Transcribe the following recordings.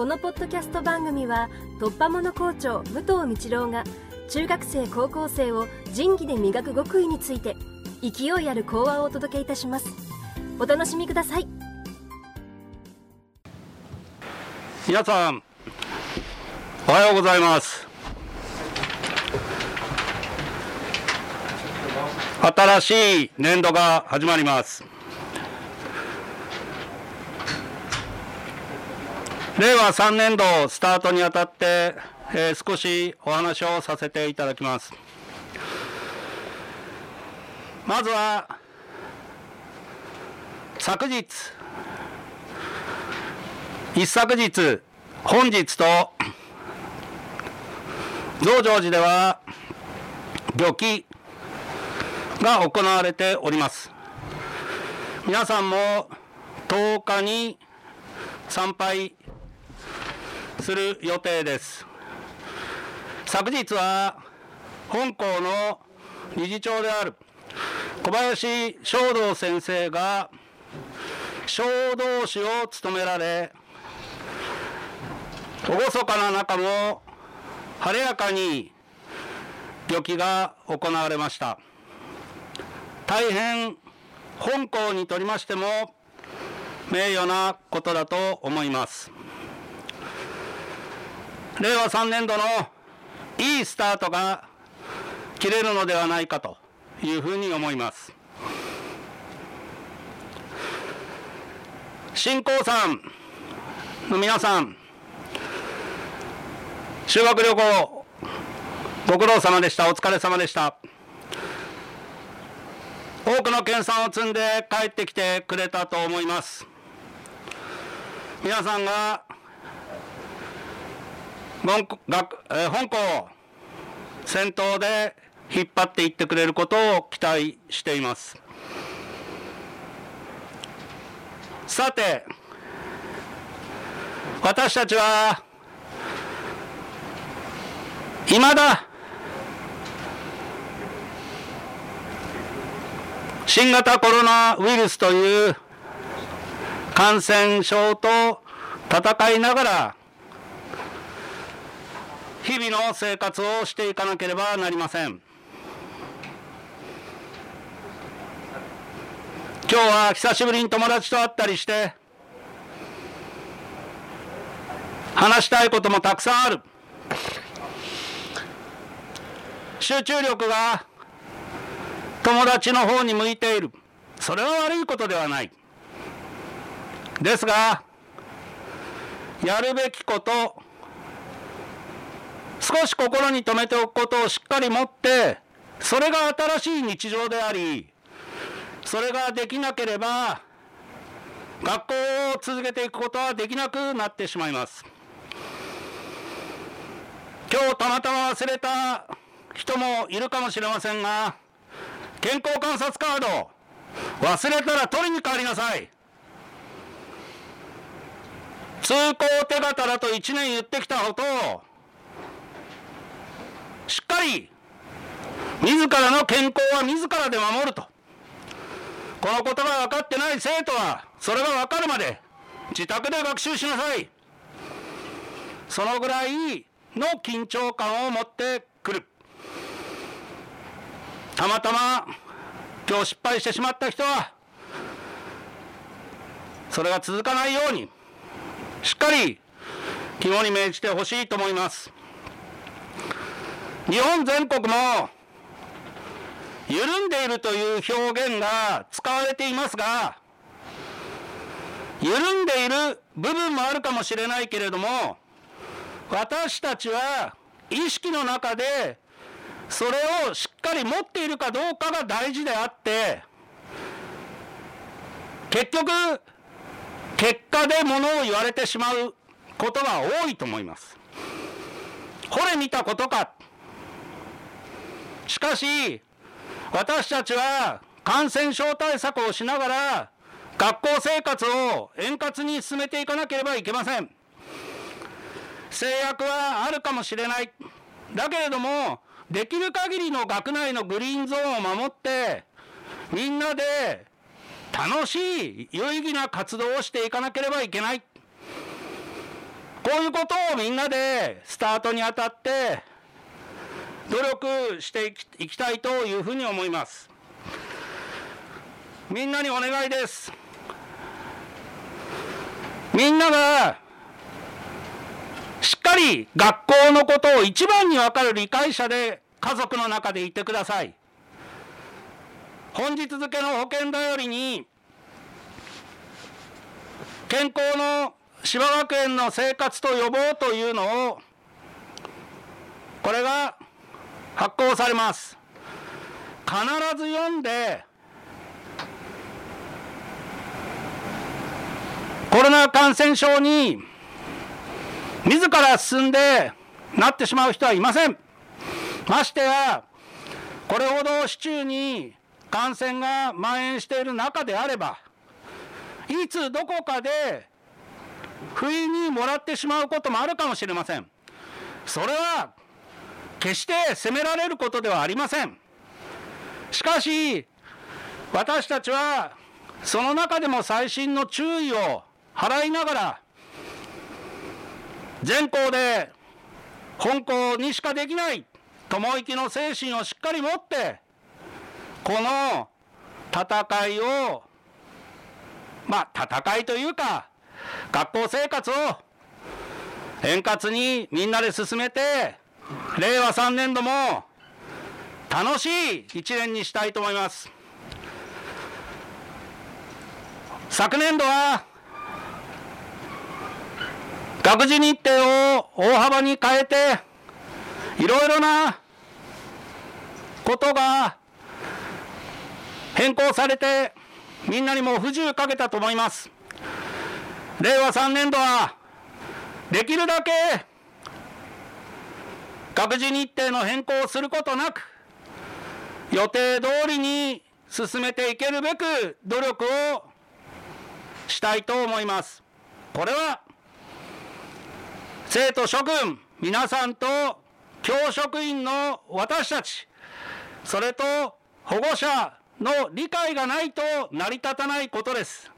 このポッドキャスト番組は突破者校長武藤道郎が中学生高校生を仁義で磨く極意について勢いある講話をお届けいたします。お楽しみください。皆さんおはようございます。新しい年度が始まります。令和3年度スタートにあたって、えー少しお話をさせていただきます。まずは昨日一昨日本日と増上寺では漁期が行われております。皆さんも10日に参拝する予定です。昨日は本校の理事長である小林正道先生が小道士を務められ厳かな中も晴れやかに漁期が行われました。大変本校にとりましても名誉なことだと思います。令和3年度のいいスタートが切れるのではないかというふうに思います。新興さんの皆さん修学旅行ご苦労様でした。お疲れ様でした。多くの研鑽を積んで帰ってきてくれたと思います。皆さんが本学え本校を先頭で引っ張っていってくれることを期待しています。さて私たちは未だ新型コロナウイルスという感染症と戦いながら日々の生活をしていかなければなりません。今日は久しぶりに友達と会ったりして話したいこともたくさんある。集中力が友達の方に向いている。それは悪いことではない。ですがやるべきこと少し心に留めておくことをしっかり持ってそれが新しい日常でありそれができなければ学校を続けていくことはできなくなってしまいます。今日たまたま忘れた人もいるかもしれませんが健康観察カード忘れたら取りに帰りなさい。通行手形だと1年言ってきたことをしっかり自らの健康は自らで守ると。このことが分かってない生徒はそれが分かるまで自宅で学習しなさい。そのぐらいの緊張感を持ってくる。たまたま今日失敗してしまった人はそれが続かないようにしっかり肝に銘じてほしいと思います。日本全国も緩んでいるという表現が使われていますが緩んでいる部分もあるかもしれないけれども私たちは意識の中でそれをしっかり持っているかどうかが大事であって結局結果でものを言われてしまうことが多いと思います。これ見たことかしかし私たちは感染症対策をしながら学校生活を円滑に進めていかなければいけません。制約はあるかもしれない。だけれどもできる限りの学内のグリーンゾーンを守ってみんなで楽しい有意義な活動をしていかなければいけない。こういうことをみんなでスタートにあたって努力していきたいというふうに思います。みんなにお願いです。みんながしっかり学校のことを一番に分かる理解者で家族の中でいてください。本日付の保険頼りに健康の芝学園の生活と予防というのをこれが発行されます。必ず読んでコロナ感染症に自ら進んでなってしまう人はいません。ましてやこれほど市中に感染が蔓延している中であればいつどこかで不意にもらってしまうこともあるかもしれません。それは決して責められることではありません。しかし私たちはその中でも細心の注意を払いながら全校で本校にしかできない友きの精神をしっかり持ってこの戦いをまあ戦いというか学校生活を円滑にみんなで進めて令和3年度も楽しい1年にしたいと思います。昨年度は学時日程を大幅に変えていろいろなことが変更されてみんなにも不自由かけたと思います。令和3年度はできるだけ学時日程の変更をすることなく予定通りに進めていけるべく努力をしたいと思います。これは生徒諸君皆さんと教職員の私たちそれと保護者の理解がないと成り立たないことです。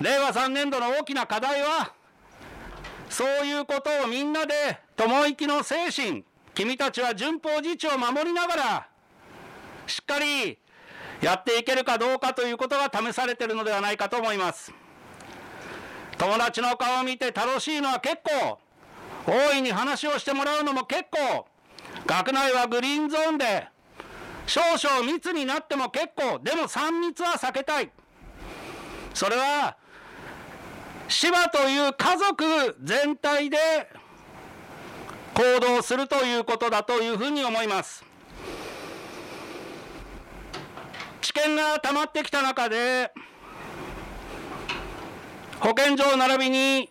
令和3年度の大きな課題はそういうことをみんなで友きの精神。君たちは順法自治を守りながらしっかりやっていけるかどうかということが試されているのではないかと思います。友達の顔を見て楽しいのは結構。大いに話をしてもらうのも結構。学内はグリーンゾーンで少々密になっても結構。でも3密は避けたい。それは芝という家族全体で行動するということだというふうに思います。知見が溜まってきた中で保健所並びに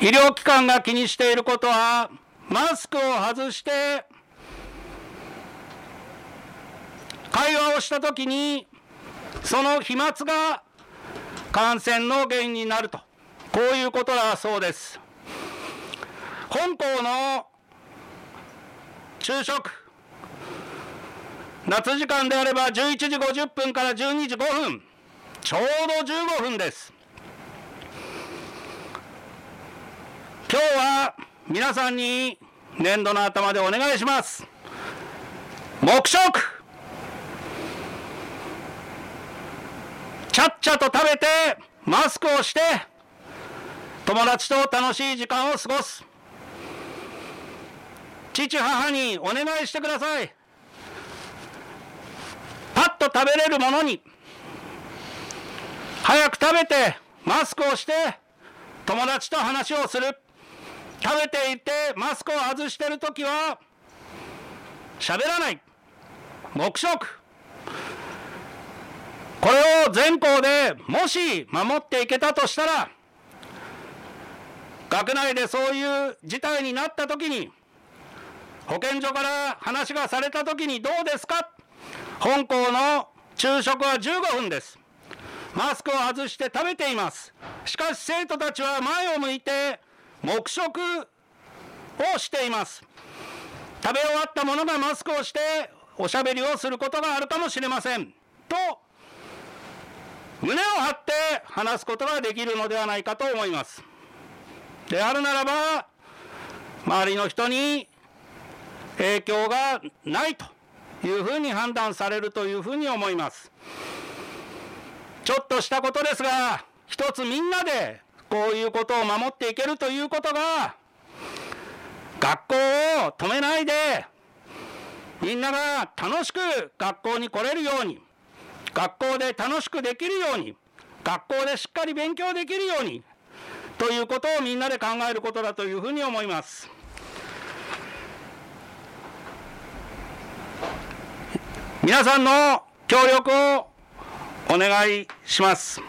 医療機関が気にしていることはマスクを外して会話をしたときにその飛沫が感染の原因になると。こういうことだそうです。本校の昼食。夏時間であれば11時50分から12時5分。ちょうど15分です。今日は皆さんに年度の頭でお願いします。黙食。ちゃっちゃと食べてマスクをして友達と楽しい時間を過ごす。父母にお願いしてください。パッと食べれるものに。早く食べてマスクをして友達と話をする。食べていてマスクを外してる時は喋らない。黙食。これを全校でもし守っていけたとしたら学内でそういう事態になった時に保健所から話がされた時にどうですか？本校の昼食は15分です。マスクを外して食べています。しかし生徒たちは前を向いて黙食をしています。食べ終わった者がマスクをしておしゃべりをすることがあるかもしれません。と胸を張って話すことができるのではないかと思います。であるならば周りの人に影響がないというふうに判断されるというふうに思いますちょっとしたことですが一つみんなでこういうことを守っていけるということが学校を止めないでみんなが楽しく学校に来れるように学校で楽しくできるように学校でしっかり勉強できるようにということをみんなで考えることだというふうに思います。皆さんの協力をお願いします。